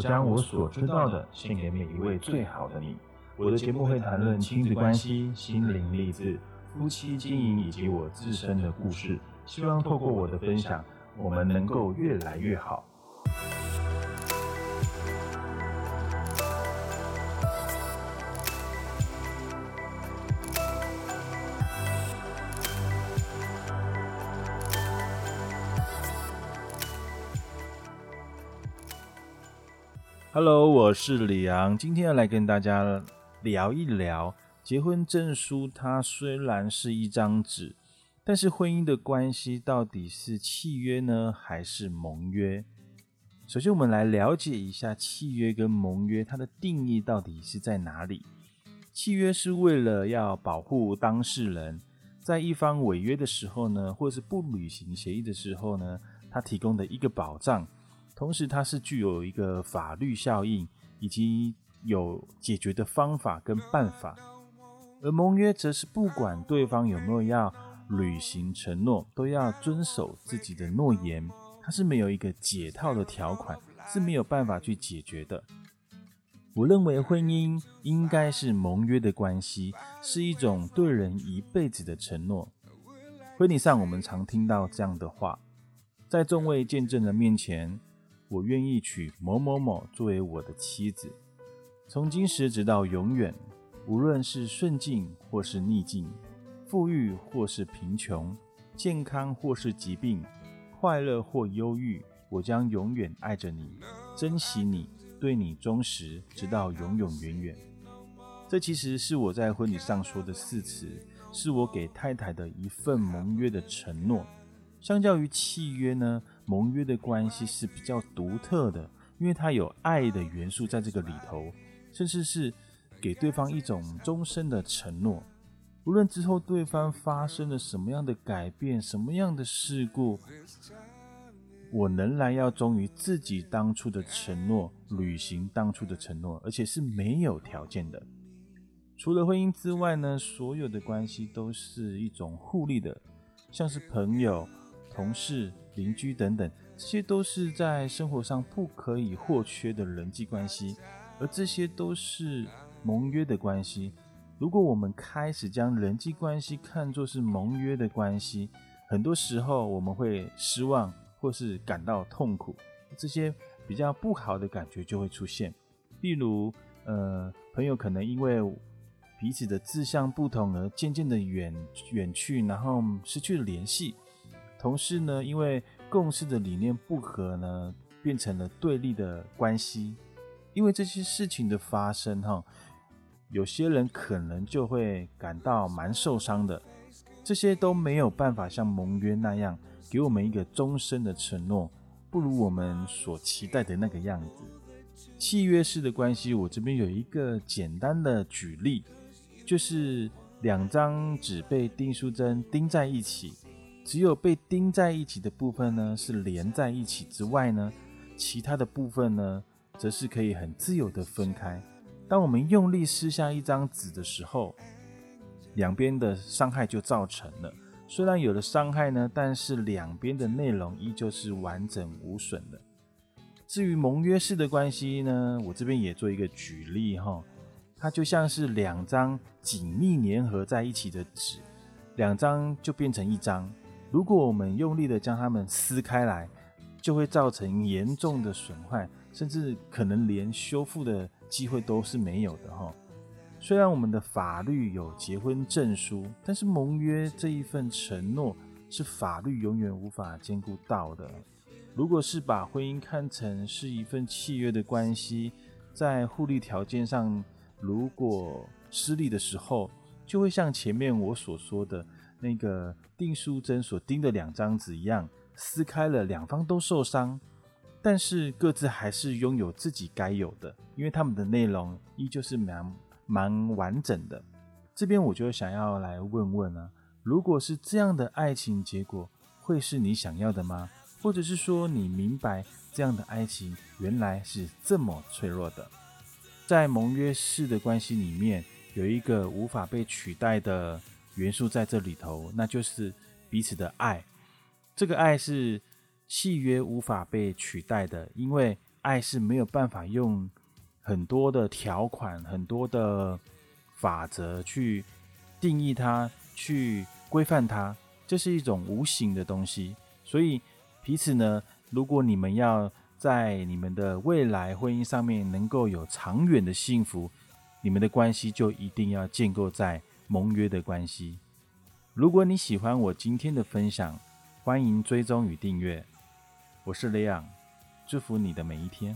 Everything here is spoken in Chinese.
将我所知道的献给每一位最好的你。我的节目会谈论亲子关系、心灵励志、夫妻经营以及我自身的故事。希望透过我的分享，我们能够越来越好。Hello，我是李昂，今天要来跟大家聊一聊结婚证书。它虽然是一张纸，但是婚姻的关系到底是契约呢，还是盟约？首先，我们来了解一下契约跟盟约它的定义到底是在哪里。契约是为了要保护当事人，在一方违约的时候呢，或者是不履行协议的时候呢，它提供的一个保障。同时，它是具有一个法律效应，以及有解决的方法跟办法；而盟约则是不管对方有没有要履行承诺，都要遵守自己的诺言。它是没有一个解套的条款，是没有办法去解决的。我认为婚姻应该是盟约的关系，是一种对人一辈子的承诺。婚礼上，我们常听到这样的话，在众位见证人面前。我愿意娶某某某作为我的妻子，从今时直到永远，无论是顺境或是逆境，富裕或是贫穷，健康或是疾病，快乐或忧郁，我将永远爱着你，珍惜你，对你忠实，直到永永远远。这其实是我在婚礼上说的誓词，是我给太太的一份盟约的承诺。相较于契约呢？盟约的关系是比较独特的，因为它有爱的元素在这个里头，甚至是给对方一种终身的承诺。无论之后对方发生了什么样的改变、什么样的事故，我仍然要忠于自己当初的承诺，履行当初的承诺，而且是没有条件的。除了婚姻之外呢，所有的关系都是一种互利的，像是朋友。同事、邻居等等，这些都是在生活上不可以或缺的人际关系，而这些都是盟约的关系。如果我们开始将人际关系看作是盟约的关系，很多时候我们会失望或是感到痛苦，这些比较不好的感觉就会出现。例如，呃，朋友可能因为彼此的志向不同而渐渐的远远去，然后失去了联系。同事呢，因为共事的理念不合呢，变成了对立的关系。因为这些事情的发生，哈，有些人可能就会感到蛮受伤的。这些都没有办法像盟约那样给我们一个终身的承诺，不如我们所期待的那个样子。契约式的关系，我这边有一个简单的举例，就是两张纸被钉书针钉在一起。只有被钉在一起的部分呢，是连在一起之外呢，其他的部分呢，则是可以很自由的分开。当我们用力撕下一张纸的时候，两边的伤害就造成了。虽然有了伤害呢，但是两边的内容依旧是完整无损的。至于盟约式的关系呢，我这边也做一个举例哈，它就像是两张紧密粘合在一起的纸，两张就变成一张。如果我们用力的将它们撕开来，就会造成严重的损坏，甚至可能连修复的机会都是没有的哈。虽然我们的法律有结婚证书，但是盟约这一份承诺是法律永远无法兼顾到的。如果是把婚姻看成是一份契约的关系，在互利条件上如果失利的时候，就会像前面我所说的。那个订书针所钉的两张纸一样，撕开了，两方都受伤，但是各自还是拥有自己该有的，因为他们的内容依旧是蛮蛮完整的。这边我就想要来问问啊，如果是这样的爱情结果，会是你想要的吗？或者是说你明白这样的爱情原来是这么脆弱的？在盟约式的关系里面，有一个无法被取代的。元素在这里头，那就是彼此的爱。这个爱是契约无法被取代的，因为爱是没有办法用很多的条款、很多的法则去定义它、去规范它，这是一种无形的东西。所以彼此呢，如果你们要在你们的未来婚姻上面能够有长远的幸福，你们的关系就一定要建构在盟约的关系。如果你喜欢我今天的分享，欢迎追踪与订阅。我是雷昂，祝福你的每一天。